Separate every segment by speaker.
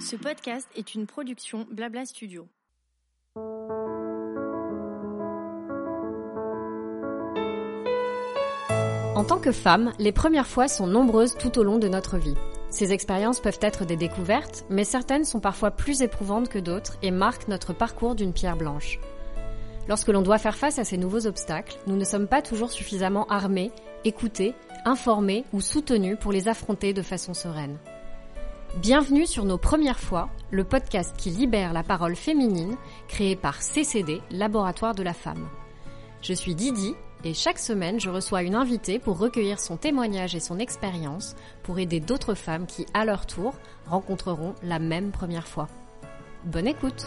Speaker 1: Ce podcast est une production Blabla Studio.
Speaker 2: En tant que femme, les premières fois sont nombreuses tout au long de notre vie. Ces expériences peuvent être des découvertes, mais certaines sont parfois plus éprouvantes que d'autres et marquent notre parcours d'une pierre blanche. Lorsque l'on doit faire face à ces nouveaux obstacles, nous ne sommes pas toujours suffisamment armés, écoutés, informés ou soutenus pour les affronter de façon sereine. Bienvenue sur Nos Premières Fois, le podcast qui libère la parole féminine, créé par CCD, Laboratoire de la Femme. Je suis Didi et chaque semaine je reçois une invitée pour recueillir son témoignage et son expérience pour aider d'autres femmes qui, à leur tour, rencontreront la même première fois. Bonne écoute!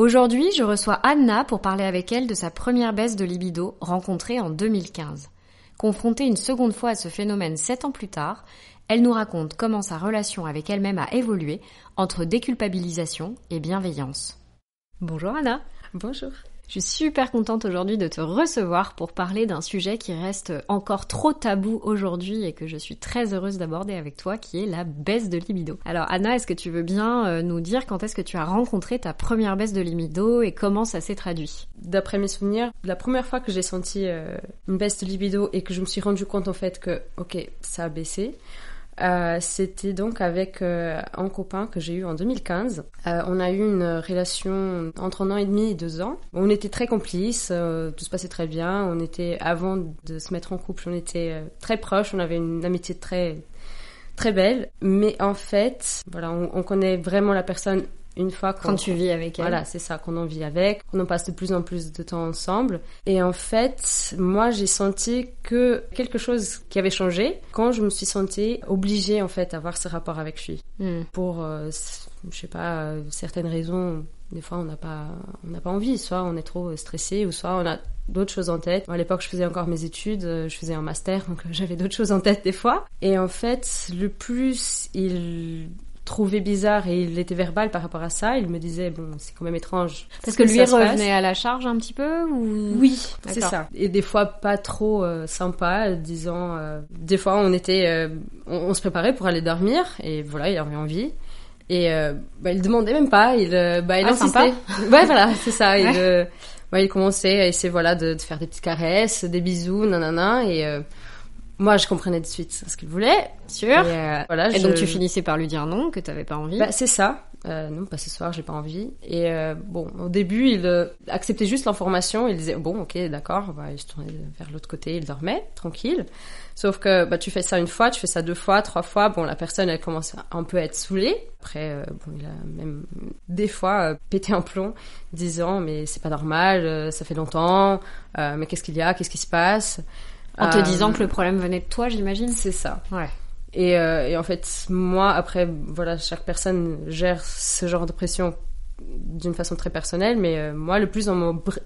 Speaker 2: Aujourd'hui, je reçois Anna pour parler avec elle de sa première baisse de libido rencontrée en 2015. Confrontée une seconde fois à ce phénomène sept ans plus tard, elle nous raconte comment sa relation avec elle-même a évolué entre déculpabilisation et bienveillance. Bonjour Anna.
Speaker 3: Bonjour.
Speaker 2: Je suis super contente aujourd'hui de te recevoir pour parler d'un sujet qui reste encore trop tabou aujourd'hui et que je suis très heureuse d'aborder avec toi, qui est la baisse de libido. Alors Anna, est-ce que tu veux bien euh, nous dire quand est-ce que tu as rencontré ta première baisse de libido et comment ça s'est traduit?
Speaker 3: D'après mes souvenirs, la première fois que j'ai senti euh, une baisse de libido et que je me suis rendu compte en fait que, ok, ça a baissé, euh, c'était donc avec euh, un copain que j'ai eu en 2015. Euh, on a eu une relation entre un an et demi et deux ans. On était très complices, tout se passait très bien. On était, avant de se mettre en couple, on était très proches, on avait une amitié très très belle, mais en fait, voilà, on connaît vraiment la personne une fois
Speaker 2: quand tu vis avec elle.
Speaker 3: Voilà, c'est ça, qu'on en vit avec, qu'on en passe de plus en plus de temps ensemble. Et en fait, moi, j'ai senti que quelque chose qui avait changé quand je me suis sentie obligée, en fait, à avoir ce rapport avec lui. Hmm. Pour, euh, je sais pas, euh, certaines raisons. Des fois, on n'a pas, on n'a pas envie. Soit on est trop stressé, ou soit on a d'autres choses en tête. à l'époque, je faisais encore mes études, euh, je faisais un master, donc j'avais d'autres choses en tête des fois. Et en fait, le plus il trouvé bizarre et il était verbal par rapport à ça. Il me disait bon, c'est quand même étrange.
Speaker 2: Parce que, lui revenait à la charge un petit peu ou?
Speaker 3: Oui, c'est ça. Et des fois pas trop euh, sympa, disant euh, des fois on était euh, on, se préparait pour aller dormir et voilà, il avait envie. Et bah, il demandait même pas, il bah il
Speaker 2: ah, insistait.
Speaker 3: ouais, voilà, c'est ça, il il commençait à essayer voilà de, de, faire des petites caresses, des bisous, nanana et moi, je comprenais de suite ce qu'il voulait,
Speaker 2: sûr. Et, euh, voilà, et donc tu finissais par lui dire non, que tu t'avais pas envie.
Speaker 3: Bah, c'est ça. Euh, non, pas ce soir, j'ai pas envie. Et euh, bon, au début, il euh, acceptait juste l'information. Il disait bon, ok, d'accord. Bah, il se tournait vers l'autre côté, il dormait tranquille. Sauf que bah, tu fais ça une fois, tu fais ça deux fois, trois fois. Bon, la personne, elle commence un peu à être saoulée. Après, euh, bon, il a même des fois pété un plomb, disant mais c'est pas normal, ça fait longtemps. mais qu'est-ce qu'il y a Qu'est-ce qui se passe?
Speaker 2: En te disant que le problème venait de toi, j'imagine
Speaker 3: C'est ça.
Speaker 2: Ouais.
Speaker 3: Et, euh, et, en fait, moi, après, voilà, chaque personne gère ce genre de pression d'une façon très personnelle, mais euh, moi, le plus on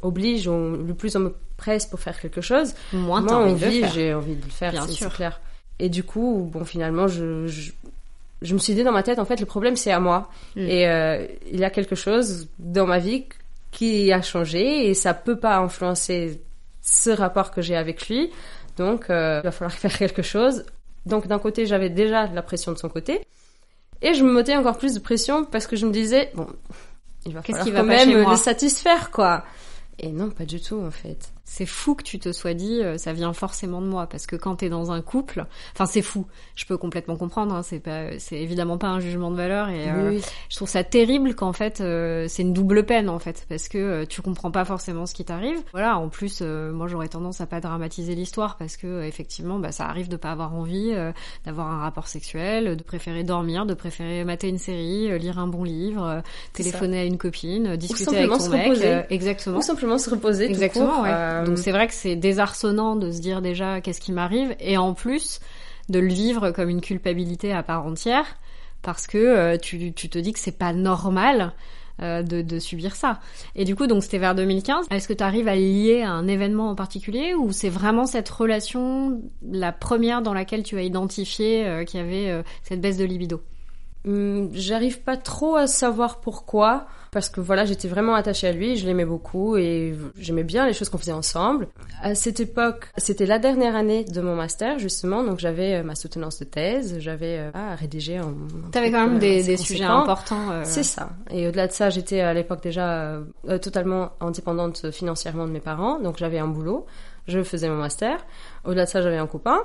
Speaker 3: m'oblige, le plus on me presse pour faire quelque chose,
Speaker 2: moins moi, envie,
Speaker 3: j'ai envie de le faire, Bien sûr. clair. Et du coup, bon, finalement, je, je, je, me suis dit dans ma tête, en fait, le problème, c'est à moi. Hmm. Et euh, il y a quelque chose dans ma vie qui a changé et ça peut pas influencer ce rapport que j'ai avec lui. Donc, euh, il va falloir faire quelque chose. Donc, d'un côté, j'avais déjà la pression de son côté. Et je me mettais encore plus de pression parce que je me disais, bon, il va falloir quand même le satisfaire, quoi. Et non, pas du tout, en fait
Speaker 2: c'est fou que tu te sois dit euh, ça vient forcément de moi. Parce que quand t'es dans un couple enfin c'est fou. Je peux complètement comprendre hein, c'est pas c'est évidemment pas un jugement de valeur. Et euh, je trouve ça terrible qu'en fait euh, c'est une double peine en fait. Parce que tu comprends pas forcément ce qui t'arrive. Voilà en plus moi j'aurais tendance à pas dramatiser l'histoire. Parce que effectivement bah ça arrive de pas avoir envie d'avoir un rapport sexuel de préférer dormir de préférer mater une série lire un bon livre téléphoner à une copine discuter avec ton mec exactement.
Speaker 3: Ou simplement se reposer
Speaker 2: exactement ouais. Donc c'est vrai que c'est désarçonnant de se dire déjà qu'est-ce qui m'arrive et en plus de le vivre comme une culpabilité à part entière parce que euh, tu, tu, te dis que c'est pas normal euh, de, subir ça. Et du coup, donc c'était vers 2015. Est-ce que tu arrives à lier à un événement en particulier ou c'est vraiment cette relation, la première dans laquelle tu as identifié euh, qu'il y avait cette baisse de libido?
Speaker 3: J'arrive pas trop à savoir pourquoi, parce que voilà, j'étais vraiment attachée à lui, je l'aimais beaucoup et j'aimais bien les choses qu'on faisait ensemble. À cette époque, c'était la dernière année de mon master justement, donc j'avais euh, ma soutenance de thèse, j'avais euh, à rédiger un.
Speaker 2: T'avais quand même
Speaker 3: euh,
Speaker 2: des, sujets importants. euh,
Speaker 3: C'est ça. Et au-delà de ça, j'étais à l'époque déjà euh, totalement indépendante financièrement de mes parents, donc j'avais un boulot, je faisais mon master. Au-delà de ça, j'avais un copain.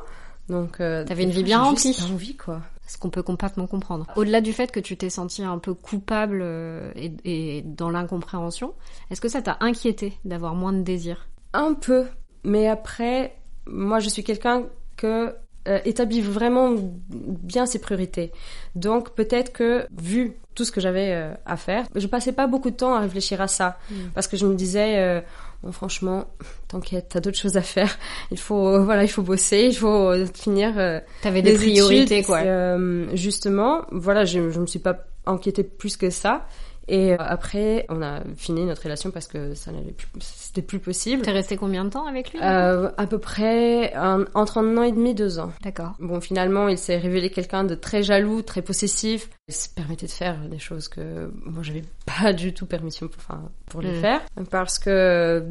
Speaker 3: Donc, euh,
Speaker 2: T'avais une vie bien remplie.
Speaker 3: envie, quoi.
Speaker 2: Ce qu'on peut complètement comprendre. Au-delà du fait que tu t'es senti un peu coupable euh, et, et dans l'incompréhension, est-ce que ça t'a inquiété d'avoir moins de désir
Speaker 3: Un peu, mais après, moi, je suis quelqu'un que euh, établit vraiment bien ses priorités. Donc, peut-être que vu tout ce que j'avais euh, à faire, je passais pas beaucoup de temps à réfléchir à ça, parce que je me disais, euh, bon, franchement, t'inquiète, t'as d'autres choses à faire. Il faut, euh, voilà, il faut bosser, il faut euh, finir. euh,
Speaker 2: T'avais des priorités,
Speaker 3: études,
Speaker 2: quoi.
Speaker 3: euh, justement, voilà, je, je me suis pas inquiétée plus que ça. Et euh, après, on a fini notre relation parce que ça n'allait plus, c'était plus possible.
Speaker 2: T'es resté combien de temps avec lui
Speaker 3: Euh, à peu près un- entre un an et demi, deux ans.
Speaker 2: D'accord.
Speaker 3: Bon, finalement, il s'est révélé quelqu'un de très jaloux, très possessif. Se permettait de faire des choses que moi, j'avais pas du tout permission pour, enfin, pour les
Speaker 2: Mm.
Speaker 3: faire. Parce que,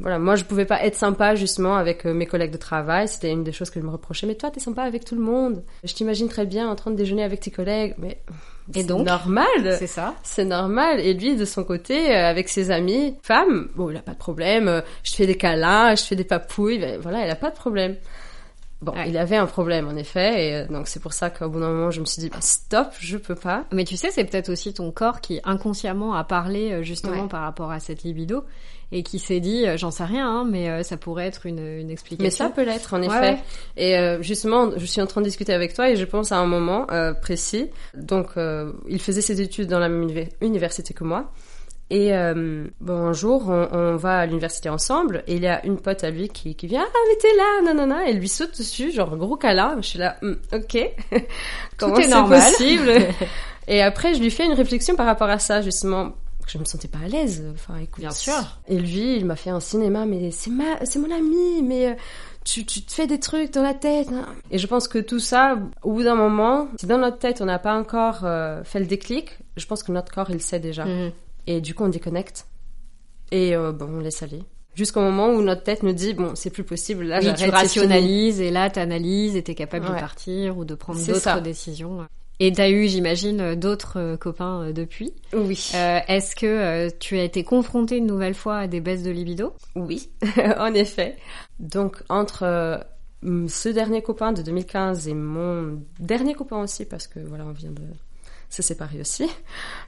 Speaker 3: voilà, moi, je pouvais pas être sympa, justement, avec euh, mes collègues de travail. C'était une des choses que je me reprochais. Mais toi, t'es sympa avec tout le monde. Je t'imagine très bien en train de déjeuner avec tes collègues. Mais
Speaker 2: Et donc
Speaker 3: normal.
Speaker 2: C'est ça.
Speaker 3: C'est normal. Et lui, de son côté, euh, avec ses amis femmes, bon, il a pas de problème. Euh, Je fais des câlins, je fais des papouilles. ben, voilà, il a pas de problème. Bon,
Speaker 2: Ouais.
Speaker 3: il avait un problème en effet, et euh, donc c'est pour ça qu'au bout d'un moment, je me suis dit, bah, stop, je peux pas.
Speaker 2: Mais tu sais, c'est peut-être aussi ton corps qui inconsciemment a parlé euh, justement
Speaker 3: Ouais.
Speaker 2: par rapport à cette libido et qui s'est dit, euh, j'en sais rien, hein, mais ça pourrait être une, une explication.
Speaker 3: Mais ça peut l'être en
Speaker 2: Ouais,
Speaker 3: effet.
Speaker 2: ouais.
Speaker 3: Et euh, justement, je suis en train de discuter avec toi et je pense à un moment euh, précis. Donc, euh, il faisait ses études dans la même univer- université que moi. Et euh, bon, un jour, on, on va à l'université ensemble et il y a une pote à lui qui, qui vient, ah mais t'es là, non, et elle lui saute dessus, genre gros câlin. Je suis là, Hum, ok, comment
Speaker 2: est
Speaker 3: c'est possible Et après, je lui fais une réflexion par rapport à ça, justement. que Je me sentais pas à l'aise. Enfin, écoute.
Speaker 2: Bien sûr.
Speaker 3: Et lui, il m'a fait un cinéma, mais c'est ma, c'est mon ami, mais euh, tu, tu te fais des trucs dans la tête. hein. Et je pense que tout ça, au bout d'un moment, si dans notre tête on n'a pas encore euh, fait le déclic, je pense que notre corps il sait déjà.
Speaker 2: Mhm.
Speaker 3: Et du coup, on déconnecte. Et euh, bon, on laisse aller. Jusqu'au moment où notre tête nous dit, bon, c'est plus possible, là,
Speaker 2: Oui, tu rationalises et là t'analyses et t'es capable de partir ou de prendre d'autres décisions. Et t'as eu, j'imagine, euh, d'autres euh, copains depuis.
Speaker 3: Oui.
Speaker 2: Euh, Est-ce que euh, tu as été confrontée une nouvelle fois à des baisses de libido?
Speaker 3: Oui, en effet. Donc, entre ce dernier copain de 2015 et mon dernier copain aussi, parce que voilà, on vient de se séparer aussi,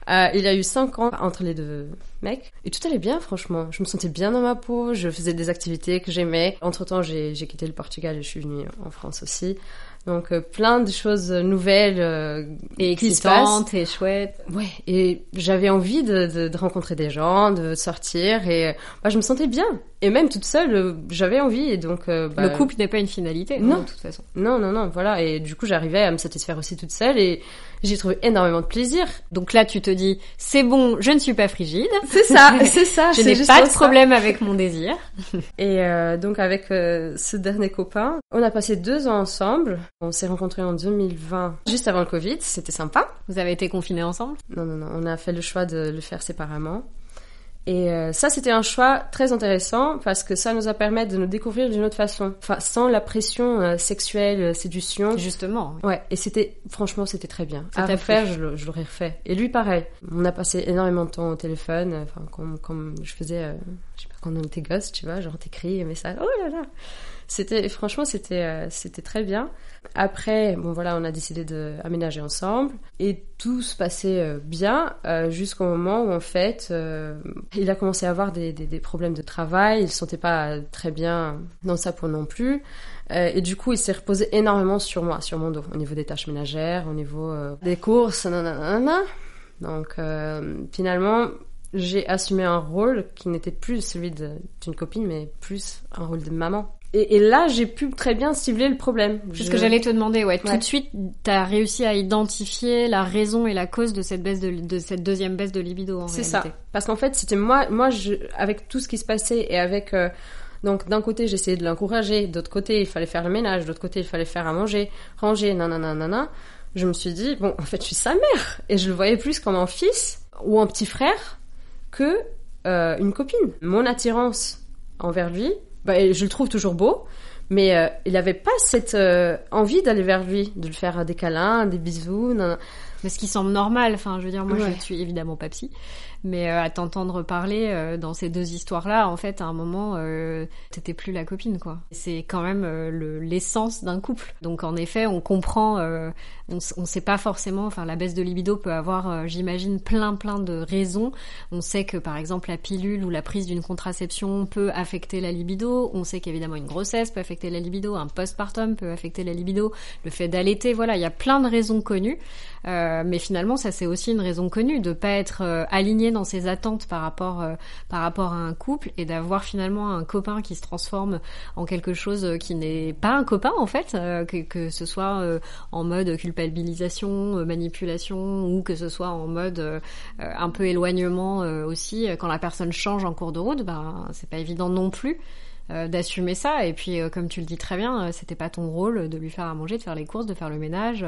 Speaker 3: euh, il y a eu cinq ans entre les deux mecs. Et tout allait bien, franchement. Je me sentais bien dans ma peau, je faisais des activités que j'aimais. Entre-temps, j'ai quitté le Portugal et je suis venue en France aussi. Donc, euh, plein de choses nouvelles euh,
Speaker 2: Et
Speaker 3: qui se passent.
Speaker 2: excitante et chouette.
Speaker 3: Ouais, et j'avais envie de, de, de rencontrer des gens, de sortir, et euh, bah, je me sentais bien. Et même toute seule, euh, j'avais envie, et donc... euh, bah,
Speaker 2: Le couple n'est pas une finalité,
Speaker 3: Non.
Speaker 2: de toute façon.
Speaker 3: Non, non, non, voilà. Et du coup, j'arrivais à me satisfaire aussi toute seule, et j'ai trouvé énormément de plaisir.
Speaker 2: Donc là, tu te dis, c'est bon, je ne suis pas frigide.
Speaker 3: C'est ça, c'est ça.
Speaker 2: Je n'ai pas de
Speaker 3: ça.
Speaker 2: problème avec mon désir.
Speaker 3: Et euh, donc, avec euh, ce dernier copain, on a passé deux ans ensemble. On s'est rencontrés en 2020, juste avant le Covid, c'était sympa.
Speaker 2: Vous avez été confinés ensemble?
Speaker 3: Non, non, non, on a fait le choix de le faire séparément. Et euh, ça, c'était un choix très intéressant parce que ça nous a permis de nous découvrir d'une autre façon. Enfin, sans la pression euh, sexuelle, euh, séduction.
Speaker 2: Justement.
Speaker 3: Ouais, et c'était, franchement, c'était très bien.
Speaker 2: Ça
Speaker 3: à refaire, je, je l'aurais refait. Et lui, pareil. On a passé énormément de temps au téléphone, enfin, comme, comme je faisais, euh, je sais pas, quand on était gosse, tu vois, genre t'écris un message, oh là là. C'était, franchement, c'était, euh, c'était très bien. Après, bon voilà, on a décidé d'aménager ensemble et tout se passait euh, bien euh, jusqu'au moment où en fait, euh, il a commencé à avoir des, des, des problèmes de travail, il se sentait pas très bien dans sa peau non plus. Euh, et du coup, il s'est reposé énormément sur moi, sur mon dos, au niveau des tâches ménagères, au niveau des courses, nanana. Donc finalement, j'ai assumé un rôle qui n'était plus celui de- d'une copine, mais plus un rôle de maman. Et, et là, j'ai pu très bien cibler le problème.
Speaker 2: C'est ce que j'allais te demander, ouais. Tout
Speaker 3: Ouais.
Speaker 2: de suite, t'as réussi à identifier la raison et la cause de cette baisse de, de cette deuxième baisse de libido, en
Speaker 3: C'est ça. Parce qu'en fait, c'était moi, moi, je, avec tout ce qui se passait et avec, euh, donc d'un côté, j'essayais de l'encourager, d'autre côté, il fallait faire le ménage, d'autre côté, il fallait faire à manger, ranger, nanana, nanana. je me suis dit, bon, en fait, je suis sa mère. Et je le voyais plus comme un fils ou un petit frère que euh, une copine. Mon attirance envers lui, bah, je le trouve toujours beau, mais euh, il n'avait pas cette euh, envie d'aller vers lui, de lui faire des câlins, des bisous.
Speaker 2: Mais ce qui semble normal, enfin, je veux dire, moi, je je suis évidemment pas psy, mais euh, à t'entendre parler euh, dans ces deux histoires-là, en fait, à un moment, euh, t'étais plus la copine, quoi. C'est quand même l'essence d'un couple. Donc, en effet, on comprend, on, on sait pas forcément, enfin, la baisse de libido peut avoir, j'imagine, plein, plein de raisons. On sait que, par exemple, la pilule ou la prise d'une contraception peut affecter la libido. On sait qu'évidemment, une grossesse peut affecter la libido, un postpartum peut affecter la libido, le fait d'allaiter, voilà, il y a plein de raisons connues. mais finalement, ça c'est aussi une raison connue de pas être aligné dans ses attentes par rapport euh, par rapport à un couple et d'avoir finalement un copain qui se transforme en quelque chose qui n'est pas un copain en fait, euh, que, que ce soit euh, en mode culpabilisation, manipulation ou que ce soit en mode un peu éloignement aussi quand la personne change en cours de route, ben c'est pas évident non plus. D'assumer ça et puis comme tu le dis très bien c'était pas ton rôle de lui faire à manger de faire les courses de faire le ménage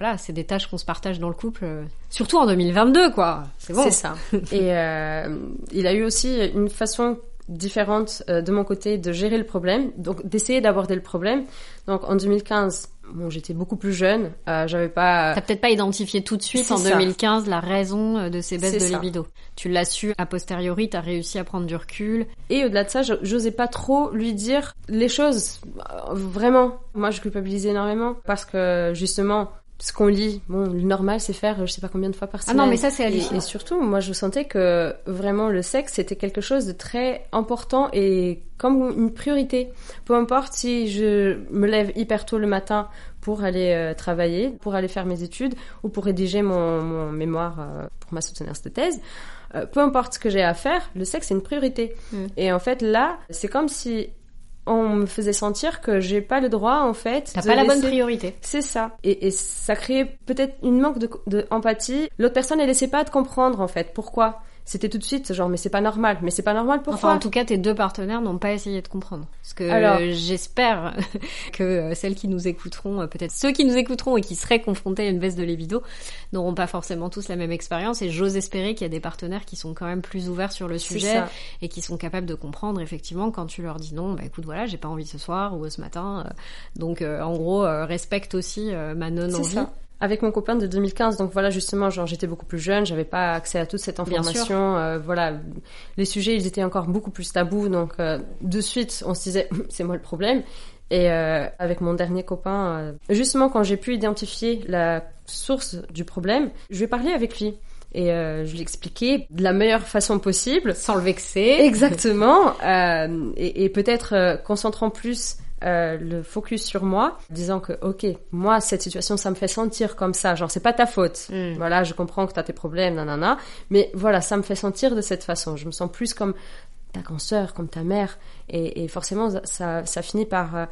Speaker 2: voilà, c'est des tâches qu'on se partage dans le couple, euh, surtout en 2022, quoi.
Speaker 3: C'est bon. C'est ça. Et euh, il a eu aussi une façon différente euh, de mon côté de gérer le problème, donc d'essayer d'aborder le problème. Donc en 2015, bon, j'étais beaucoup plus jeune, euh, j'avais pas.
Speaker 2: T'as peut-être pas identifié tout de suite en 2015 la raison de ces baisses de libido. Tu l'as su a posteriori, t'as réussi à prendre du recul.
Speaker 3: Et au-delà de ça, j'osais pas trop lui dire les choses. Vraiment, moi je culpabilisais énormément parce que justement ce qu'on lit, bon, le normal, c'est faire je sais pas combien de fois par semaine.
Speaker 2: Ah non, mais ça, c'est
Speaker 3: hallucinant. Et, et, surtout, moi, je sentais que vraiment le sexe, c'était quelque chose de très important et comme une priorité. Peu importe si je me lève hyper tôt le matin pour aller euh, travailler, pour aller faire mes études ou pour rédiger mon, mon mémoire euh, pour ma soutenance de thèse. Euh, peu importe ce que j'ai à faire, le sexe, c'est une priorité. Mm. Et en fait, là, c'est comme si on me faisait sentir que j'ai pas le droit en fait.
Speaker 2: T'as pas la bonne priorité.
Speaker 3: C'est ça. Et, et ça créait peut-être une manque de, de empathie. L'autre personne elle laissait pas de comprendre en fait pourquoi c'était tout de suite genre mais c'est pas normal. Mais c'est pas normal pourquoi
Speaker 2: enfin en tout cas tes deux partenaires n'ont pas essayé de comprendre. Parce que Alors... j'espère que euh, celles qui nous écouteront euh, peut-être ceux qui nous écouteront et qui seraient confrontés à une baisse de libido n'auront pas forcément tous la même expérience. Et j'ose espérer qu'il y a des partenaires qui sont quand même plus ouverts sur le sujet et qui sont capables de comprendre effectivement quand tu leur dis non bah écoute voilà j'ai pas envie ce soir ou ce matin. Euh, donc en gros respecte aussi ma non envie
Speaker 3: avec mon copain de 2015. Donc voilà, justement, genre j'étais beaucoup plus jeune, j'avais pas accès à toute cette information. Euh, voilà, les sujets ils étaient encore beaucoup plus tabous. Donc euh, de suite, on se disait c'est moi le problème. Et euh, avec mon dernier copain, justement quand j'ai pu identifier la source du problème, je vais parler avec lui. Et je lui expliquer de la meilleure façon possible.
Speaker 2: Sans le vexer.
Speaker 3: Exactement. et, et peut-être concentrant plus euh, le focus sur moi, disant que ok, moi cette situation ça me fait sentir comme ça, genre c'est pas ta faute. Mm. Voilà, je comprends que t'as tes problèmes, nanana, mais voilà, ça me fait sentir de cette façon. Je me sens plus comme ta grand-sœur, comme ta mère, et, et forcément ça, ça finit par euh,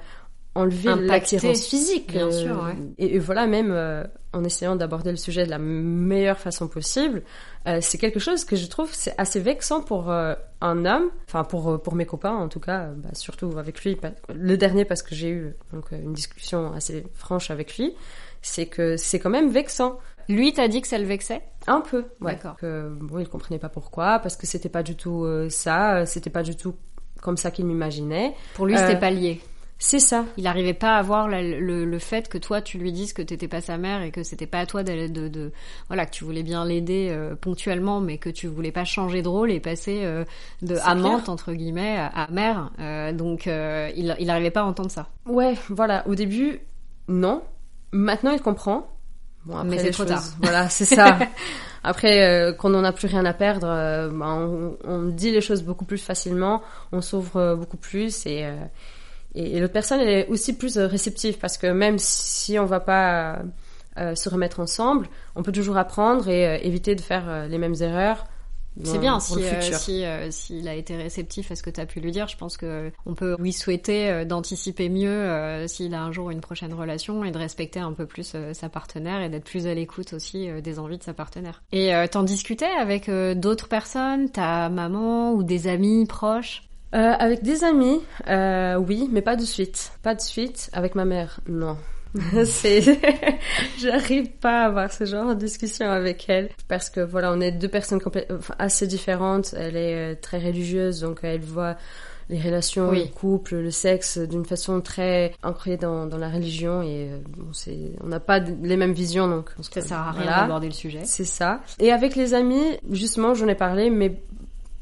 Speaker 3: enlever l'attirance physique.
Speaker 2: Bien sûr, euh,
Speaker 3: et, voilà, même euh, en essayant d'aborder le sujet de la meilleure façon possible, euh, c'est quelque chose que je trouve c'est assez vexant pour un homme, enfin pour pour mes copains en tout cas, bah, surtout avec lui. Le dernier parce que j'ai eu donc une discussion assez franche avec lui, c'est que c'est quand même vexant.
Speaker 2: Lui, t'as dit que ça le vexait?
Speaker 3: Un peu, ouais. D'accord. Que, bon, il comprenait pas pourquoi, parce que c'était pas du tout ça, c'était pas du tout comme ça qu'il m'imaginait.
Speaker 2: Pour lui, c'était pas lié.
Speaker 3: C'est ça.
Speaker 2: Il n'arrivait pas à voir le, le, fait que toi tu lui dises que t'étais pas sa mère et que c'était pas à toi de, de, de, voilà que tu voulais bien l'aider euh, ponctuellement mais que tu voulais pas changer de rôle et passer euh, de amante entre guillemets à, mère. Euh, donc il il n'arrivait pas à entendre ça.
Speaker 3: Ouais, voilà. Au début, non. Maintenant il comprend.
Speaker 2: Bon, après, mais c'est trop tard.
Speaker 3: Voilà, c'est ça. Après, quand on n'a plus rien à perdre, ben, on, on, dit les choses beaucoup plus facilement, on s'ouvre beaucoup plus et et, l'autre personne, elle est aussi plus euh, réceptive parce que même si on va pas euh, se remettre ensemble, on peut toujours apprendre et euh, éviter de faire les mêmes erreurs.
Speaker 2: C'est bien si s'il a été réceptif à ce que tu as pu lui dire. Je pense que on peut lui souhaiter d'anticiper mieux s'il a un jour une prochaine relation et de respecter un peu plus sa partenaire et d'être plus à l'écoute aussi des envies de sa partenaire. Et t'en discutais avec d'autres personnes, ta maman ou des amis proches?
Speaker 3: Euh, avec des amis, euh, oui, mais pas de suite. Pas de suite. Avec ma mère, non. c'est, j'arrive pas à avoir ce genre de discussion avec elle parce que voilà, on est deux personnes assez différentes. Elle est euh, très religieuse, donc elle voit les relations, le couple, le sexe d'une façon très ancrée dans, dans la religion et euh, bon, c'est, on n'a pas les mêmes visions donc.
Speaker 2: Ça sert à rien d'aborder le sujet.
Speaker 3: C'est ça. Et avec les amis, justement, j'en ai parlé, mais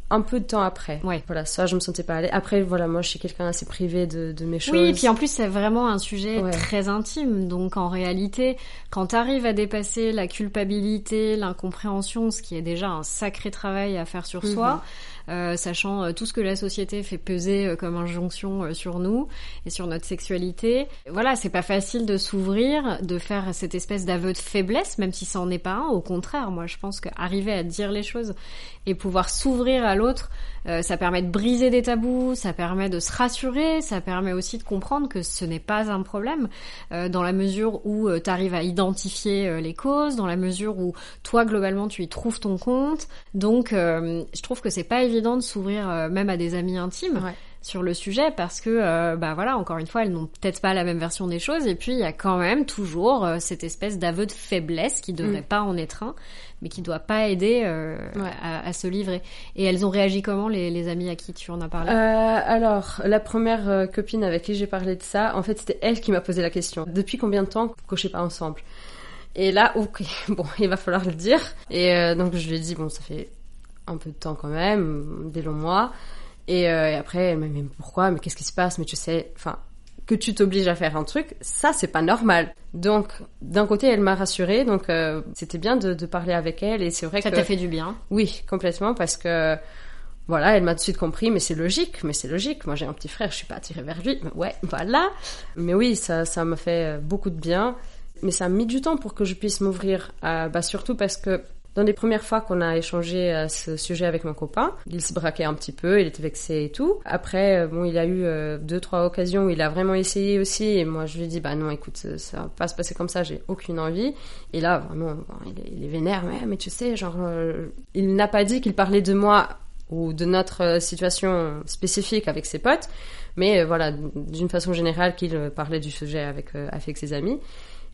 Speaker 3: un peu de temps après.
Speaker 2: Ouais.
Speaker 3: Voilà, ça, je me sentais pas aller. Après, voilà, moi, je suis quelqu'un assez privé de, de mes choses.
Speaker 2: Oui, et puis en plus, c'est vraiment un sujet très intime. Donc, en réalité, quand tu arrives à dépasser la culpabilité, l'incompréhension, ce qui est déjà un sacré travail à faire sur soi, mhm. Euh, sachant euh, tout ce que la société fait peser euh, comme injonction sur nous et sur notre sexualité. Voilà, c'est pas facile de s'ouvrir, de faire cette espèce d'aveu de faiblesse, même si ça en est pas un. Au contraire, moi, je pense qu'arriver à dire les choses et pouvoir s'ouvrir à l'autre, ça permet de briser des tabous, ça permet de se rassurer, ça permet aussi de comprendre que ce n'est pas un problème, dans la mesure où tu arrives à identifier les causes, dans la mesure où toi, globalement, tu y trouves ton compte. Donc, je trouve que c'est pas évident de s'ouvrir euh, même à des amis intimes. sur le sujet parce que euh, bah voilà encore une fois elles n'ont peut-être pas la même version des choses et puis il y a quand même toujours euh, cette espèce d'aveu de faiblesse qui devrait mm. pas en être un mais qui doit pas aider à, se livrer. Et elles ont réagi comment les, les amis à qui tu en as parlé?
Speaker 3: Alors la première copine avec qui j'ai parlé de ça en fait c'était elle qui m'a posé la question. Depuis combien de temps vous cochez pas ensemble? Et là, ok, bon, il va falloir le dire. Et donc je lui ai dit, bon, ça fait un peu de temps quand même, des longs mois. Et, euh, et après, elle m'a dit, mais pourquoi? Mais qu'est-ce qui se passe? Mais tu sais, enfin, que tu t'obliges à faire un truc, ça, c'est pas normal. Donc, d'un côté, elle m'a rassurée, donc euh, c'était bien de, de, parler avec elle, et c'est vrai
Speaker 2: ça
Speaker 3: que...
Speaker 2: Ça t'a fait du bien
Speaker 3: Oui, complètement, parce que, voilà, elle m'a tout de suite compris, mais c'est logique, mais c'est logique. Moi, j'ai un petit frère, je suis pas attirée vers lui, mais ouais, voilà. Mais oui, ça, ça m'a fait beaucoup de bien. Mais ça a mis du temps pour que je puisse m'ouvrir, bah, surtout parce que dans les premières fois qu'on a échangé à ce sujet avec mon copain, il se braquait un petit peu, il était vexé et tout. Après, euh, bon, il a eu euh, deux, trois occasions où il a vraiment essayé aussi, et moi je lui ai dit, bah non, écoute, ça va pas se passer comme ça, j'ai aucune envie. Et là, vraiment, il, est, vénère, mais, mais tu sais, genre, euh, il n'a pas dit qu'il parlait de moi ou de notre situation spécifique avec ses potes, mais voilà, d'une façon générale qu'il parlait du sujet avec, avec ses amis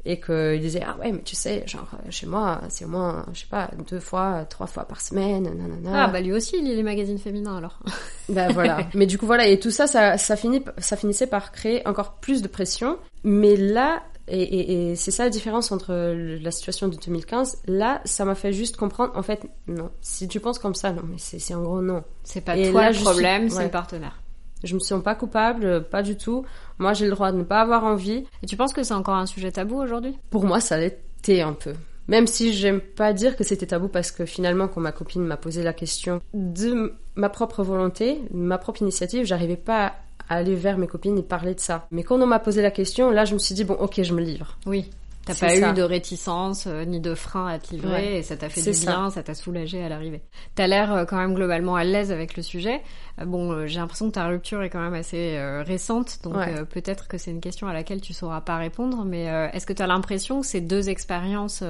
Speaker 3: et qu'il disait ah ouais mais tu sais genre euh, chez moi c'est au moins je sais pas deux fois trois fois par semaine nanana.
Speaker 2: ah bah lui aussi il lit les magazines féminins alors.
Speaker 3: Ben voilà. Mais du coup voilà et tout ça ça ça finit ça finissait par créer encore plus de pression. Mais là et, et, et c'est ça la différence entre la situation de 2015 là ça m'a fait juste comprendre en fait non. Si tu penses comme ça non mais c'est en gros non.
Speaker 2: C'est pas toi le problème c'est le partenaire
Speaker 3: je me sens pas coupable, pas du tout. Moi, j'ai le droit de ne pas avoir envie.
Speaker 2: Et tu penses que c'est encore un sujet tabou aujourd'hui?
Speaker 3: Pour moi, ça l'était un peu. Même si j'aime pas dire que c'était tabou parce que finalement, quand ma copine m'a posé la question de ma propre volonté, ma propre initiative, j'arrivais pas à aller vers mes copines et parler de ça. Mais quand on m'a posé la question, là, je me suis dit, bon, ok, je me livre.
Speaker 2: Oui. T'as pas eu de réticence euh, ni de frein à te livrer et ça t'a fait du bien, ça t'a soulagé à l'arrivée. T'as l'air euh, quand même globalement à l'aise avec le sujet. Euh, bon, j'ai l'impression que ta rupture est quand même assez récente, donc peut-être que c'est une question à laquelle tu sauras pas répondre. Mais est-ce que tu as l'impression que ces deux expériences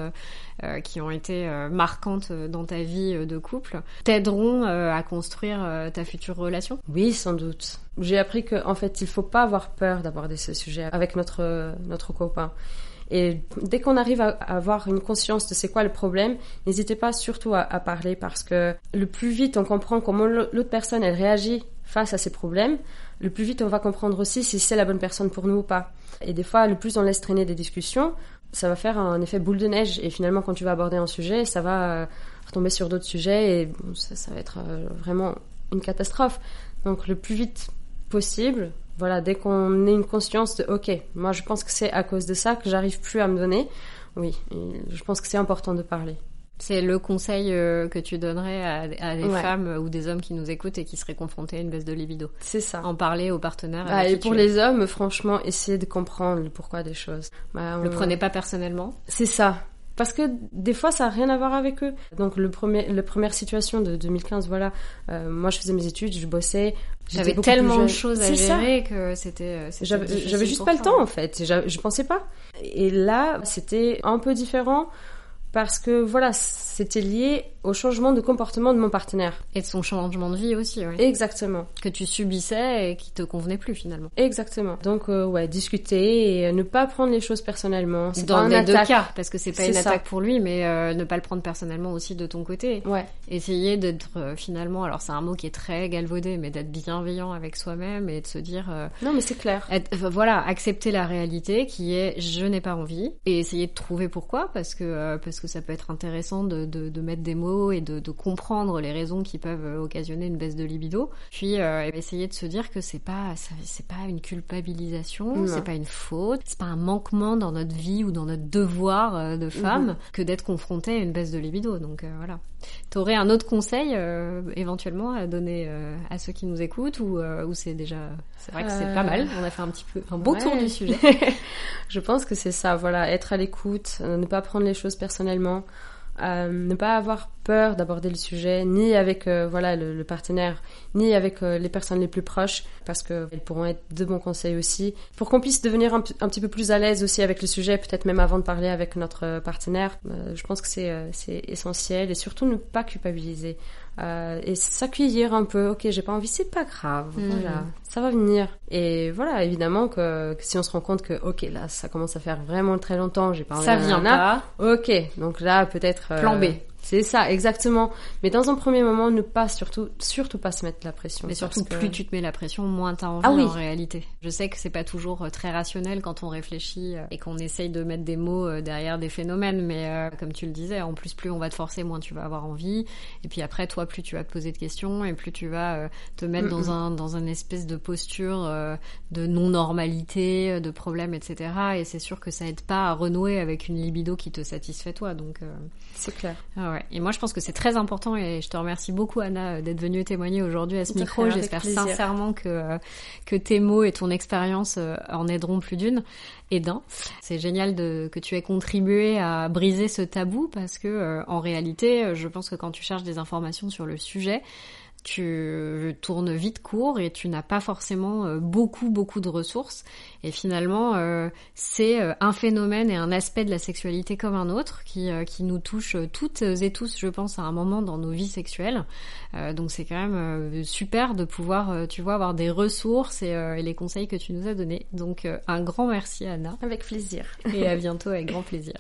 Speaker 2: qui ont été marquantes dans ta vie de couple t'aideront à construire ta future relation?
Speaker 3: Oui, sans doute. J'ai appris qu'en en fait, il faut pas avoir peur d'aborder ce sujet avec notre notre copain. Et dès qu'on arrive à avoir une conscience de c'est quoi le problème, n'hésitez pas surtout à, parler parce que le plus vite on comprend comment l'autre personne elle réagit face à ces problèmes, le plus vite on va comprendre aussi si c'est la bonne personne pour nous ou pas. Et des fois, le plus on laisse traîner des discussions, ça va faire un effet boule de neige. Et finalement, quand tu vas aborder un sujet, ça va euh, retomber sur d'autres sujets et ça, ça va être euh, vraiment une catastrophe. Donc le plus vite possible, voilà, dès qu'on ait une conscience de OK, moi je pense que c'est à cause de ça que j'arrive plus à me donner. Oui, je pense que c'est important de parler.
Speaker 2: C'est le conseil euh, que tu donnerais à, des femmes ou des hommes qui nous écoutent et qui seraient confrontés à une baisse de libido?
Speaker 3: C'est ça.
Speaker 2: En parler aux partenaires.
Speaker 3: Ah, et pour les hommes, franchement, essayer de comprendre le pourquoi des choses.
Speaker 2: Bah, Le prenez pas personnellement?
Speaker 3: C'est ça. Parce que des fois, ça n'a rien à voir avec eux. Donc, le premier, la première situation de 2015, voilà, euh, moi je faisais mes études, je bossais.
Speaker 2: J'avais tellement de choses à gérer que c'était. Euh,
Speaker 3: j'avais juste pas le temps en fait. Je pensais pas. Et là, c'était un peu différent parce que voilà, c'était lié au changement de comportement de mon partenaire.
Speaker 2: Et de son changement de vie aussi, oui.
Speaker 3: Exactement.
Speaker 2: Que tu subissais et qui te convenait plus finalement.
Speaker 3: Exactement. Donc euh, ouais, discuter et ne pas prendre les choses personnellement.
Speaker 2: Dans les deux cas, parce que c'est pas une attaque pour lui, mais euh, ne pas le prendre personnellement aussi de ton côté.
Speaker 3: Ouais.
Speaker 2: Essayer d'être euh, finalement, alors c'est un mot qui est très galvaudé, mais d'être bienveillant avec soi-même et de se dire.
Speaker 3: non mais c'est clair.
Speaker 2: voilà, accepter la réalité qui est je n'ai pas envie et essayer de trouver pourquoi, parce que parce que ça peut être intéressant de, de, de mettre des mots et de, de, comprendre les raisons qui peuvent euh, occasionner une baisse de libido. Puis euh, essayer de se dire que c'est pas c'est pas une culpabilisation, c'est pas une faute, c'est pas un manquement dans notre vie ou dans notre devoir euh, de femme mhm. que d'être confronté à une baisse de libido. Donc voilà. T'aurais un autre conseil éventuellement à donner à ceux qui nous écoutent ou, ou c'est déjà c'est vrai que c'est pas mal. On a fait un petit peu un beau tour du sujet.
Speaker 3: Je pense que c'est ça. Voilà, être à l'écoute, ne pas prendre les choses personnellement. Euh, ne pas avoir peur d'aborder le sujet, ni avec euh, voilà le, partenaire, ni avec euh, les personnes les plus proches, parce qu'elles pourront être de bons conseils aussi, pour qu'on puisse devenir un, un, petit peu plus à l'aise aussi avec le sujet, peut-être même avant de parler avec notre partenaire. je pense que c'est c'est essentiel et surtout ne pas culpabiliser. Euh, et s'accueillir un peu. Ok, j'ai pas envie, c'est pas grave. Mhm. Voilà, ça va venir. Et voilà, évidemment que, si on se rend compte que ok, là, ça commence à faire vraiment très longtemps, j'ai pas envie.
Speaker 2: Ça vient pas.
Speaker 3: Ok, donc là, peut-être.
Speaker 2: Plan B.
Speaker 3: C'est ça, exactement. Mais dans un premier moment, ne pas surtout, surtout pas se mettre la pression.
Speaker 2: Mais surtout, plus tu te mets la pression, moins t'as envie ah en réalité. Je sais que c'est pas toujours euh, très rationnel quand on réfléchit euh, et qu'on essaye de mettre des mots euh, derrière des phénomènes, mais comme tu le disais, en plus, plus on va te forcer, moins tu vas avoir envie. Et puis après, toi, plus tu vas te poser de questions et plus tu vas te mettre dans un dans une espèce de posture de non-normalité, de problème, etc. Et c'est sûr que ça aide pas à renouer avec une libido qui te satisfait toi. Donc
Speaker 3: c'est clair.
Speaker 2: Et moi, je pense que c'est très important et je te remercie beaucoup, Anna, d'être venue témoigner aujourd'hui à ce micro. J'espère sincèrement que, euh, que tes mots et ton expérience euh, en aideront plus d'une et d'un. C'est génial de, que tu aies contribué à briser ce tabou parce que, euh, en réalité, je pense que quand tu cherches des informations sur le sujet, tu tournes vite court et tu n'as pas forcément euh, beaucoup beaucoup de ressources. Et finalement euh, c'est euh, un phénomène et un aspect de la sexualité comme un autre qui, qui nous touche toutes et tous je pense à un moment dans nos vies sexuelles. Donc c'est quand même super de pouvoir tu vois avoir des ressources et, et, les conseils que tu nous as donnés. Donc un grand merci Anna.
Speaker 3: Avec plaisir.
Speaker 2: Et à bientôt avec grand plaisir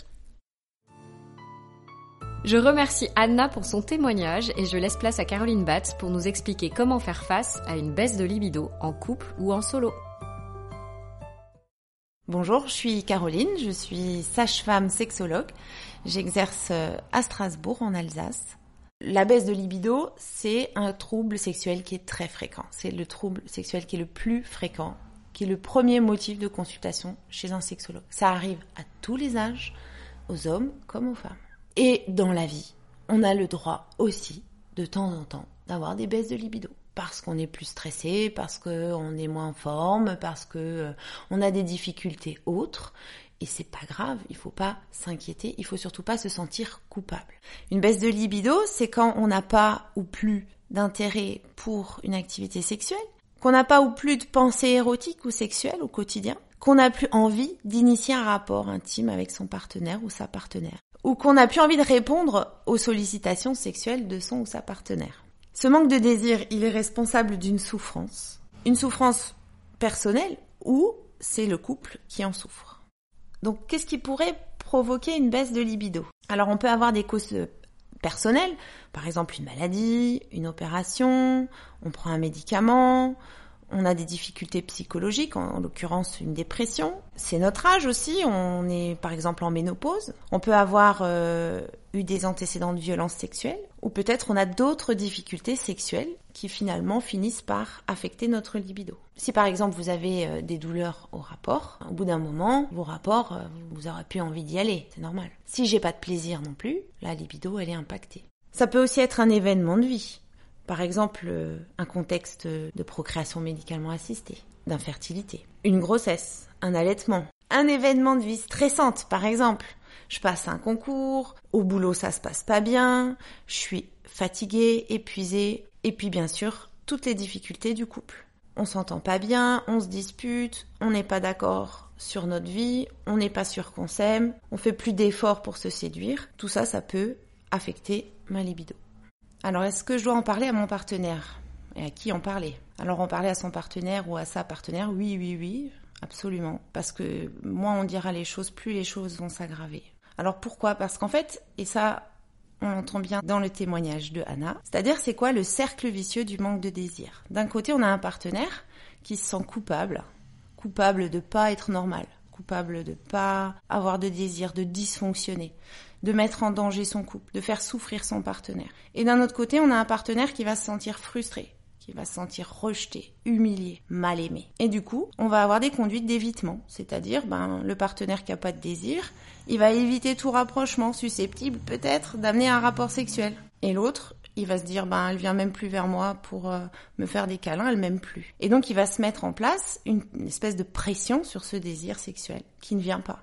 Speaker 2: je remercie Anna pour son témoignage et je laisse place à Caroline Batz pour nous expliquer comment faire face à une baisse de libido en couple ou en solo.
Speaker 4: Bonjour, je suis Caroline, je suis sage-femme sexologue. J'exerce euh, à Strasbourg en Alsace. La baisse de libido, c'est un trouble sexuel qui est très fréquent. C'est le trouble sexuel qui est le plus fréquent, qui est le premier motif de consultation chez un sexologue. Ça arrive à tous les âges, aux hommes comme aux femmes. Et dans la vie, on a le droit aussi, de temps en temps, d'avoir des baisses de libido. Parce qu'on est plus stressé, parce qu'on est moins en forme, parce que euh, on a des difficultés autres. Et c'est pas grave, il faut pas s'inquiéter, il faut surtout pas se sentir coupable. Une baisse de libido, c'est quand on n'a pas ou plus d'intérêt pour une activité sexuelle, qu'on n'a pas ou plus de pensée érotique ou sexuelle au quotidien, qu'on n'a plus envie d'initier un rapport intime avec son partenaire ou sa partenaire ou qu'on n'a plus envie de répondre aux sollicitations sexuelles de son ou sa partenaire. Ce manque de désir, il est responsable d'une souffrance. Une souffrance personnelle ou c'est le couple qui en souffre. Donc qu'est-ce qui pourrait provoquer une baisse de libido? Alors on peut avoir des causes personnelles, par exemple une maladie, une opération, on prend un médicament, on a des difficultés psychologiques, en, l'occurrence une dépression. C'est notre âge aussi, on est par exemple en ménopause. On peut avoir euh, eu des antécédents de violences sexuelles, ou peut-être on a d'autres difficultés sexuelles qui finalement finissent par affecter notre libido. Si par exemple vous avez euh, des douleurs au rapport, au bout d'un moment, vos rapports, euh, vous aurez plus envie d'y aller, c'est normal. Si j'ai pas de plaisir non plus, la libido elle est impactée. Ça peut aussi être un événement de vie. Par exemple, euh, un contexte de procréation médicalement assistée, d'infertilité, une grossesse, un allaitement, un événement de vie stressante, par exemple. Je passe un concours, au boulot ça se passe pas bien, je suis fatiguée, épuisée, et puis bien sûr, toutes les difficultés du couple. on s'entend pas bien, on se dispute, on n'est pas d'accord sur notre vie, on n'est pas sûr qu'on s'aime, on fait plus d'efforts pour se séduire. Tout ça, ça peut affecter ma libido. Alors, est-ce que je dois en parler à mon partenaire Et à qui en parler? Alors, en parler à son partenaire ou à sa partenaire Oui, oui, oui, absolument. Parce que moins on dira les choses, plus les choses vont s'aggraver. Alors pourquoi? Parce qu'en fait, et ça, on l'entend bien dans le témoignage de Anna, c'est-à-dire c'est quoi le cercle vicieux du manque de désir? D'un côté, on a un partenaire qui se sent coupable, coupable de pas être normal, coupable de pas avoir de désir, de dysfonctionner, de mettre en danger son couple, de faire souffrir son partenaire. Et d'un autre côté, on a un partenaire qui va se sentir frustré, qui va se sentir rejeté, humilié, mal aimé. Et du coup, on va avoir des conduites d'évitement, c'est-à-dire ben, le partenaire qui n'a pas de désir, il va éviter tout rapprochement susceptible peut-être d'amener un rapport sexuel. Et l'autre, il va se dire ben elle vient même plus vers moi pour euh, me faire des câlins, elle m'aime plus. Et donc il va se mettre en place une espèce de pression sur ce désir sexuel qui ne vient pas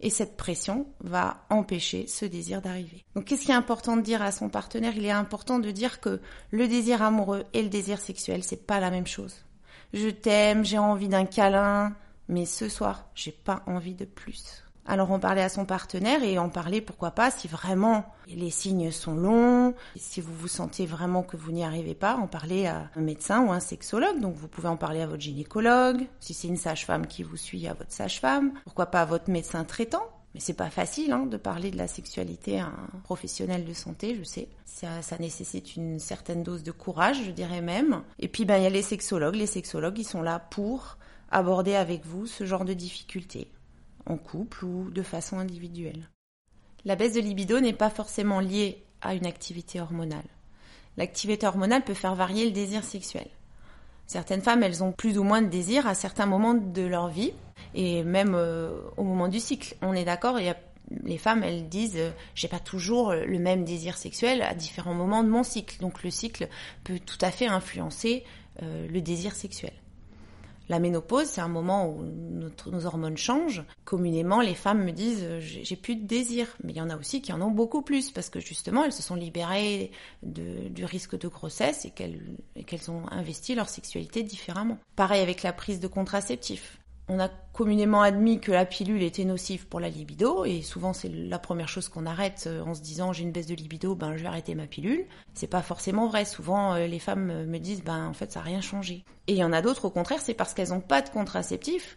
Speaker 4: et cette pression va empêcher ce désir d'arriver. Donc qu'est-ce qui est important de dire à son partenaire? Il est important de dire que le désir amoureux et le désir sexuel, c'est pas la même chose. Je t'aime, j'ai envie d'un câlin, mais ce soir, j'ai pas envie de plus. Alors on parlait à son partenaire et en parlait pourquoi pas si vraiment les signes sont longs, si vous vous sentez vraiment que vous n'y arrivez pas, en parler à un médecin ou un sexologue. Donc vous pouvez en parler à votre gynécologue, si c'est une sage-femme qui vous suit à votre sage-femme, pourquoi pas à votre médecin traitant. Mais c'est pas facile hein, de parler de la sexualité à un professionnel de santé, je sais. Ça, ça, nécessite une certaine dose de courage, je dirais même. Et puis ben il y a les sexologues. Les sexologues, ils sont là pour aborder avec vous ce genre de difficultés en couple ou de façon individuelle. La baisse de libido n'est pas forcément liée à une activité hormonale. L'activité hormonale peut faire varier le désir sexuel. Certaines femmes, elles ont plus ou moins de désir à certains moments de leur vie et même euh, au moment du cycle. On est d'accord, les femmes, elles disent, euh, j'ai pas toujours le même désir sexuel à différents moments de mon cycle. Donc le cycle peut tout à fait influencer euh, le désir sexuel. La ménopause, c'est un moment où nos hormones changent. Communément, les femmes me disent euh, j'ai plus de désir, mais il y en a aussi qui en ont beaucoup plus parce que justement elles se sont libérées du risque de grossesse et qu'elles ont investi leur sexualité différemment. Pareil avec la prise de contraceptifs on a communément admis que la pilule était nocive pour la libido et souvent c'est la première chose qu'on arrête euh, en se disant j'ai une baisse de libido, ben je vais arrêter ma pilule. C'est pas forcément vrai. Souvent euh, les femmes me disent ben en fait ça n'a rien changé. Et il y en a d'autres au contraire, c'est parce qu'elles n'ont pas de contraceptif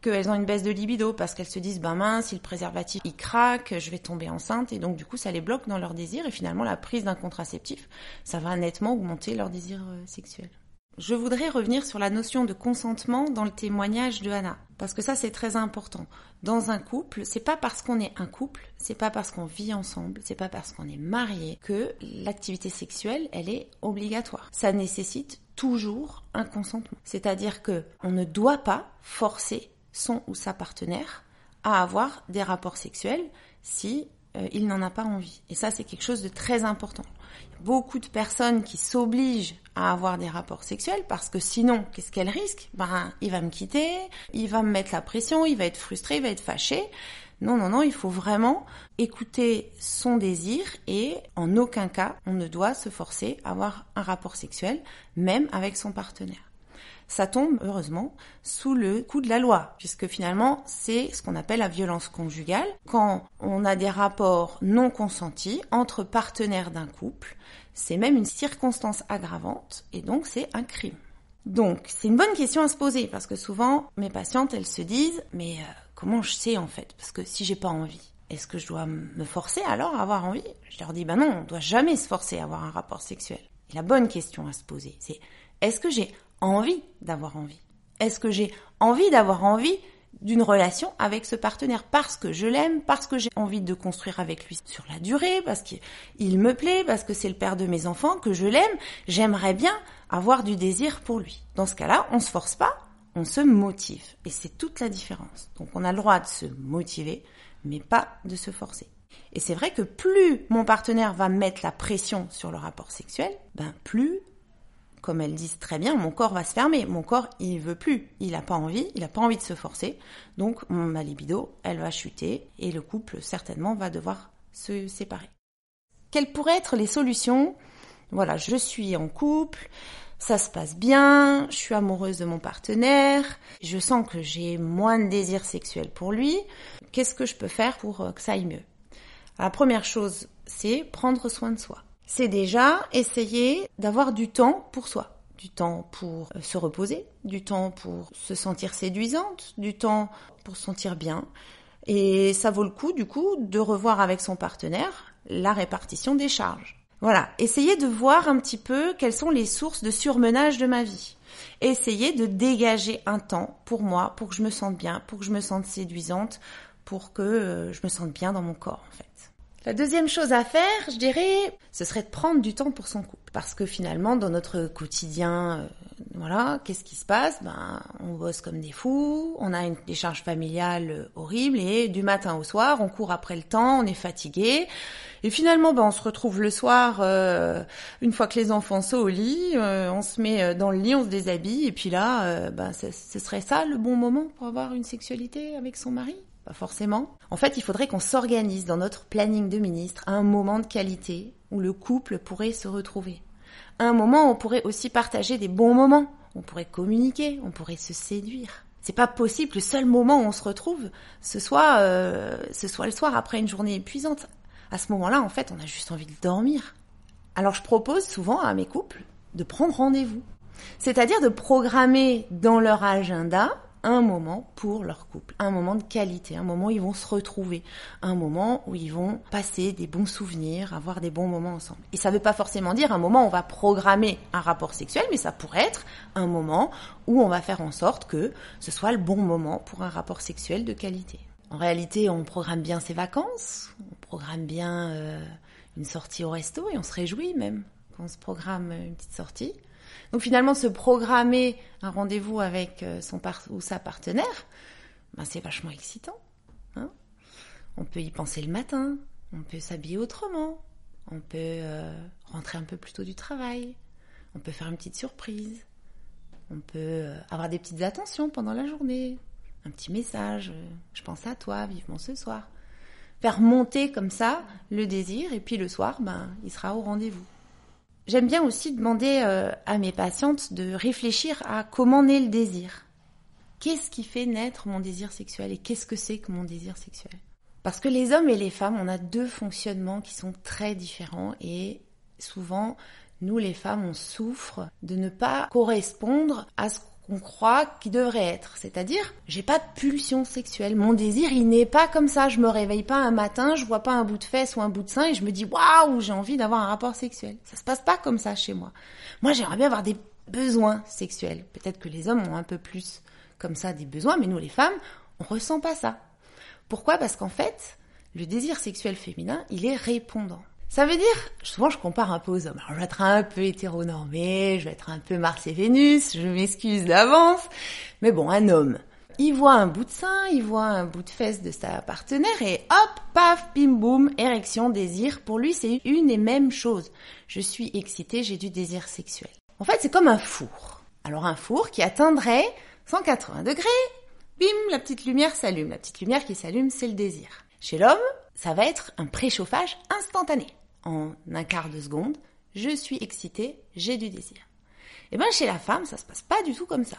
Speaker 4: qu'elles ont une baisse de libido parce qu'elles se disent ben mince si le préservatif il craque, je vais tomber enceinte et donc du coup ça les bloque dans leur désir et finalement la prise d'un contraceptif ça va nettement augmenter leur désir euh, sexuel. Je voudrais revenir sur la notion de consentement dans le témoignage de Anna, parce que ça c'est très important. Dans un couple, c'est pas parce qu'on est un couple, c'est pas parce qu'on vit ensemble, c'est pas parce qu'on est marié que l'activité sexuelle, elle est obligatoire. Ça nécessite toujours un consentement. C'est-à-dire que on ne doit pas forcer son ou sa partenaire à avoir des rapports sexuels si euh, il n'en a pas envie. Et ça c'est quelque chose de très important beaucoup de personnes qui s'obligent à avoir des rapports sexuels parce que sinon, qu'est-ce qu'elles risquent? Ben, il va me quitter, il va me mettre la pression, il va être frustré, il va être fâché. Non, non, non, il faut vraiment écouter son désir et en aucun cas on ne doit se forcer à avoir un rapport sexuel, même avec son partenaire ça tombe, heureusement, sous le coup de la loi, puisque finalement, c'est ce qu'on appelle la violence conjugale, quand on a des rapports non consentis entre partenaires d'un couple, c'est même une circonstance aggravante, et donc c'est un crime. Donc, c'est une bonne question à se poser, parce que souvent, mes patientes, elles se disent, mais euh, comment je sais en fait? Parce que si j'ai pas envie, est-ce que je dois me forcer alors à avoir envie? Je leur dis, ben non, on doit jamais se forcer à avoir un rapport sexuel. Et la bonne question à se poser, c'est, est-ce que j'ai envie d'avoir envie Est-ce que j'ai envie d'avoir envie d'une relation avec ce partenaire parce que je l'aime, parce que j'ai envie de construire avec lui sur la durée, parce qu'il me plaît, parce que c'est le père de mes enfants, que je l'aime, j'aimerais bien avoir du désir pour lui. Dans ce cas-là, on se force pas, on se motive. Et c'est toute la différence. Donc on a le droit de se motiver, mais pas de se forcer. Et c'est vrai que plus mon partenaire va mettre la pression sur le rapport sexuel, ben plus comme elles disent très bien, mon corps va se fermer. Mon corps, il veut plus. Il n'a pas envie, il n'a pas envie de se forcer. Donc, ma libido, elle va chuter et le couple, certainement, va devoir se séparer. Quelles pourraient être les solutions? Voilà, je suis en couple, ça se passe bien, je suis amoureuse de mon partenaire, je sens que j'ai moins de désir sexuel pour lui. Qu'est-ce que je peux faire pour euh, que ça aille mieux? La première chose, c'est prendre soin de soi. C'est déjà essayer d'avoir du temps pour soi du temps pour euh, se reposer, du temps pour se sentir séduisante, du temps pour se sentir bien. Et ça vaut le coup, du coup, de revoir avec son partenaire la répartition des charges. Voilà, essayez de voir un petit peu quelles sont les sources de surmenage de ma vie. Essayez de dégager un temps pour moi, pour que je me sente bien, pour que je me sente séduisante, pour que euh, je me sente bien dans mon corps en fait. La deuxième chose à faire, je dirais, ce serait de prendre du temps pour son couple. Parce que finalement, dans notre quotidien, euh, voilà, qu'est-ce qui se passe? Ben, on bosse comme des fous, on a une, des charges familiales euh, horribles et du matin au soir, on court après le temps, on est fatigué. Et finalement, ben, on se retrouve le soir, euh, une fois que les enfants sont au lit, on se met dans le lit, on se déshabille, et puis là, ben, ce serait ça le bon moment pour avoir une sexualité avec son mari? Pas forcément. En fait, il faudrait qu'on s'organise dans notre planning de ministre à un moment de qualité où le couple pourrait se retrouver. un moment où on pourrait aussi partager des bons moments. On pourrait communiquer, on pourrait se séduire. C'est pas possible le seul moment où on se retrouve, ce soit, euh, ce soit le soir après une journée épuisante. À ce moment-là, en fait, on a juste envie de dormir. Alors je propose souvent à mes couples de prendre rendez-vous. C'est-à-dire de programmer dans leur agenda un moment pour leur couple, un moment de qualité, un moment où ils vont se retrouver, un moment où ils vont passer des bons souvenirs, avoir des bons moments ensemble. Et ça ne veut pas forcément dire un moment où on va programmer un rapport sexuel, mais ça pourrait être un moment où on va faire en sorte que ce soit le bon moment pour un rapport sexuel de qualité. En réalité, on programme bien ses vacances, on programme bien euh, une sortie au resto et on se réjouit même quand on se programme une petite sortie. Donc finalement, se programmer un rendez-vous avec euh, son ou sa partenaire, ben c'est vachement excitant. Hein on peut y penser le matin, on peut s'habiller autrement, on peut euh, rentrer un peu plus tôt du travail, on peut faire une petite surprise, on peut euh, avoir des petites attentions pendant la journée, un petit message, je pense à toi vivement ce soir. Faire monter comme ça le désir et puis le soir, ben, il sera au rendez-vous. J'aime bien aussi demander euh, à mes patientes de réfléchir à comment naît le désir. Qu'est-ce qui fait naître mon désir sexuel et qu'est-ce que c'est que mon désir sexuel? Parce que les hommes et les femmes, on a deux fonctionnements qui sont très différents et souvent, nous les femmes, on souffre de ne pas correspondre à ce on croit qu'il devrait être. C'est-à-dire, j'ai pas de pulsion sexuelle. Mon désir, il n'est pas comme ça. Je me réveille pas un matin, je vois pas un bout de fesse ou un bout de sein et je me dis waouh, j'ai envie d'avoir un rapport sexuel. Ça se passe pas comme ça chez moi. Moi, j'aimerais bien avoir des besoins sexuels. Peut-être que les hommes ont un peu plus comme ça des besoins, mais nous les femmes, on ressent pas ça. Pourquoi? Parce qu'en fait, le désir sexuel féminin, il est répondant. Ça veut dire, souvent je compare un peu aux hommes. Alors je vais être un peu hétéronormé, je vais être un peu Mars et Vénus, je m'excuse d'avance. Mais bon, un homme, il voit un bout de sein, il voit un bout de fesse de sa partenaire et hop, paf, bim boum, érection, désir. Pour lui, c'est une et même chose. Je suis excitée, j'ai du désir sexuel. En fait, c'est comme un four. Alors un four qui atteindrait 180 degrés, bim, la petite lumière s'allume. La petite lumière qui s'allume, c'est le désir. Chez l'homme, ça va être un préchauffage instantané en un quart de seconde, je suis excitée, j'ai du désir. Et eh bien chez la femme, ça se passe pas du tout comme ça.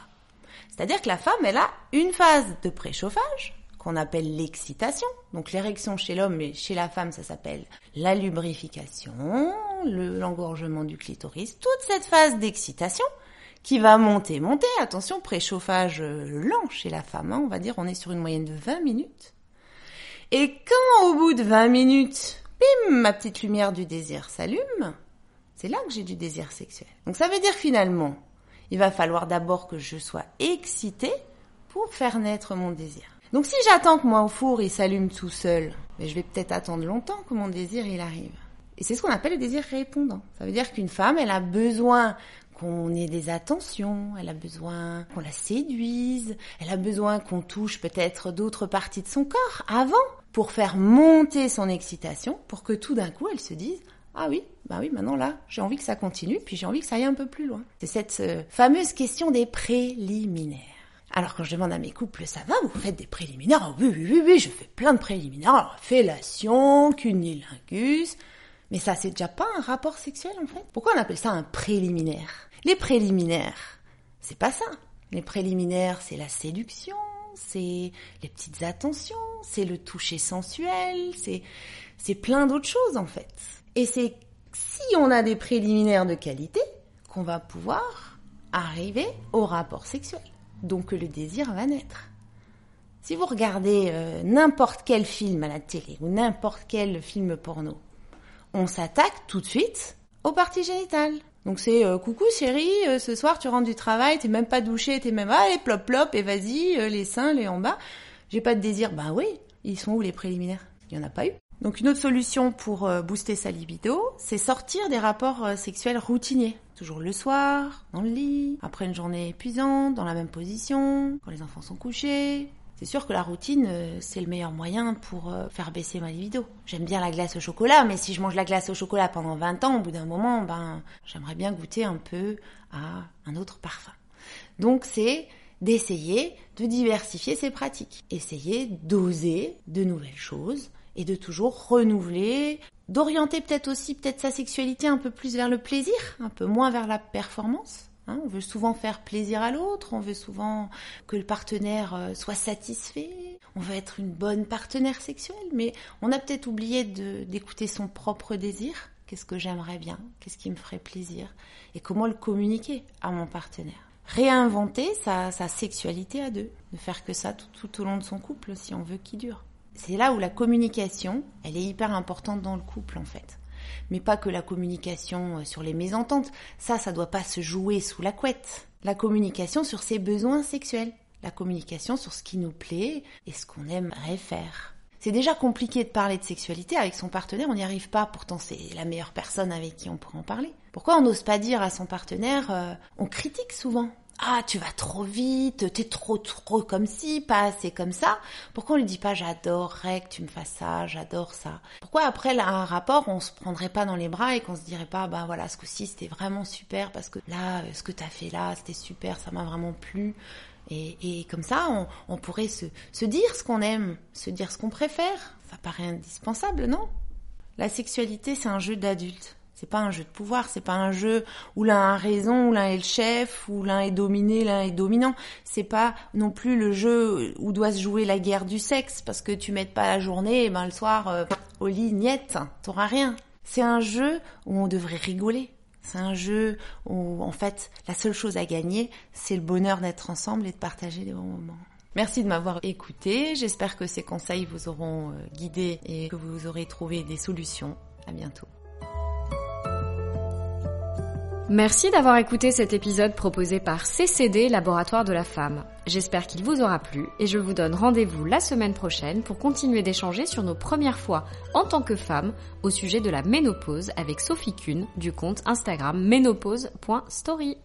Speaker 4: C'est-à-dire que la femme, elle a une phase de préchauffage qu'on appelle l'excitation. Donc l'érection chez l'homme, mais chez la femme, ça s'appelle la lubrification, l'engorgement du clitoris, toute cette phase d'excitation qui va monter, monter. Attention, préchauffage euh, lent chez la femme, hein. on va dire on est sur une moyenne de 20 minutes. Et quand au bout de 20 minutes, bim, ma petite lumière du désir s'allume, c'est là que j'ai du désir sexuel. Donc ça veut dire finalement, il va falloir d'abord que je sois excitée pour faire naître mon désir. Donc si j'attends que moi au four il s'allume tout seul, mais je vais peut-être attendre longtemps que mon désir il arrive. Et c'est ce qu'on appelle le désir répondant. Ça veut dire qu'une femme, elle a besoin qu'on ait des attentions, elle a besoin qu'on la séduise, elle a besoin qu'on touche peut-être d'autres parties de son corps avant pour faire monter son excitation, pour que tout d'un coup elle se dise ah oui, bah oui, maintenant là, j'ai envie que ça continue, puis j'ai envie que ça aille un peu plus loin. C'est cette euh, fameuse question des préliminaires. Alors quand je demande à mes couples, ça va, vous faites des préliminaires? Ah, Oui, oui, oui, oui, je fais plein de préliminaires. Alors, fellation, cunilingus. Mais ça, c'est déjà pas un rapport sexuel en fait? Pourquoi on appelle ça un préliminaire? Les préliminaires, c'est pas ça. Les préliminaires, c'est la séduction, c'est les petites attentions, c'est le toucher sensuel, c'est c'est plein d'autres choses en fait. Et c'est si on a des préliminaires de qualité qu'on va pouvoir arriver au rapport sexuel. Donc le désir va naître. Si vous regardez euh, n'importe quel film à la télé ou n'importe quel film porno, on s'attaque tout de suite aux parties génitales. Donc c'est euh, coucou chérie, euh, ce soir tu rentres du travail, t'es même pas douché, t'es même allez plop plop et vas-y les seins les en bas. J'ai pas de désir, bah oui, ils sont où les préliminaires? Il y en a pas eu. Donc une autre solution pour booster sa libido, c'est sortir des rapports sexuels routiniers. Toujours le soir, dans le lit, après une journée épuisante, dans la même position, quand les enfants sont couchés, c'est sûr que la routine, euh, c'est le meilleur moyen pour euh, faire baisser ma libido. J'aime bien la glace au chocolat, mais si je mange la glace au chocolat pendant 20 ans, au bout d'un moment, ben, j'aimerais bien goûter un peu à un autre parfum. Donc c'est d'essayer de diversifier ses pratiques, essayer d'oser de nouvelles choses et de toujours renouveler, d'orienter peut-être aussi peut-être sa sexualité un peu plus vers le plaisir, un peu moins vers la performance Hein, on veut souvent faire plaisir à l'autre, on veut souvent que le partenaire euh, soit satisfait, on veut être une bonne partenaire sexuelle, mais on a peut-être oublié d'écouter son propre désir. Qu'est-ce que j'aimerais bien? Qu'est-ce qui me ferait plaisir? Et comment le communiquer à mon partenaire? Réinventer sa, sexualité à deux. Ne faire que ça tout, tout au long de son couple si on veut qu'il dure. C'est là où la communication, elle est hyper importante dans le couple en fait mais pas que la communication euh, sur les mésententes. Ça, ça doit pas se jouer sous la couette. La communication sur ses besoins sexuels. La communication sur ce qui nous plaît et ce qu'on aimerait faire. C'est déjà compliqué de parler de sexualité avec son partenaire, on n'y arrive pas, pourtant c'est la meilleure personne avec qui on pourrait en parler. Pourquoi on n'ose pas dire à son partenaire, euh, on critique souvent ah tu vas trop vite, t'es trop trop comme ci, pas assez comme ça. Pourquoi on lui dit pas j'adorerais que tu me fasses ça, j'adore ça. Pourquoi après un rapport on se prendrait pas dans les bras et qu'on se dirait pas ben voilà ce coup-ci c'était vraiment super parce que là ce que t'as fait là c'était super, ça m'a vraiment plu. Et, comme ça, on, pourrait se, dire ce qu'on aime, se dire ce qu'on préfère. Ça paraît indispensable, non? La sexualité, c'est un jeu d'adulte. C'est pas un jeu de pouvoir, c'est pas un jeu où l'un a raison, où l'un est le chef, où l'un est dominé, l'un est dominant. C'est pas non plus le jeu où doit se jouer la guerre du sexe parce que tu m'aides pas la journée, et ben le soir euh, au lit niette, t'auras rien. C'est un jeu où on devrait rigoler. C'est un jeu où en fait la seule chose à gagner, c'est le bonheur d'être ensemble et de partager des bons moments. Merci de m'avoir écouté. J'espère que ces conseils vous auront euh, guidé et que vous aurez trouvé des solutions. À bientôt.
Speaker 2: Merci d'avoir écouté cet épisode proposé par CCD Laboratoire de la Femme. J'espère qu'il vous aura plu et je vous donne rendez-vous la semaine prochaine pour continuer d'échanger sur nos premières fois en tant que femme au sujet de la ménopause avec Sophie Kuhn du compte Instagram ménopause.story.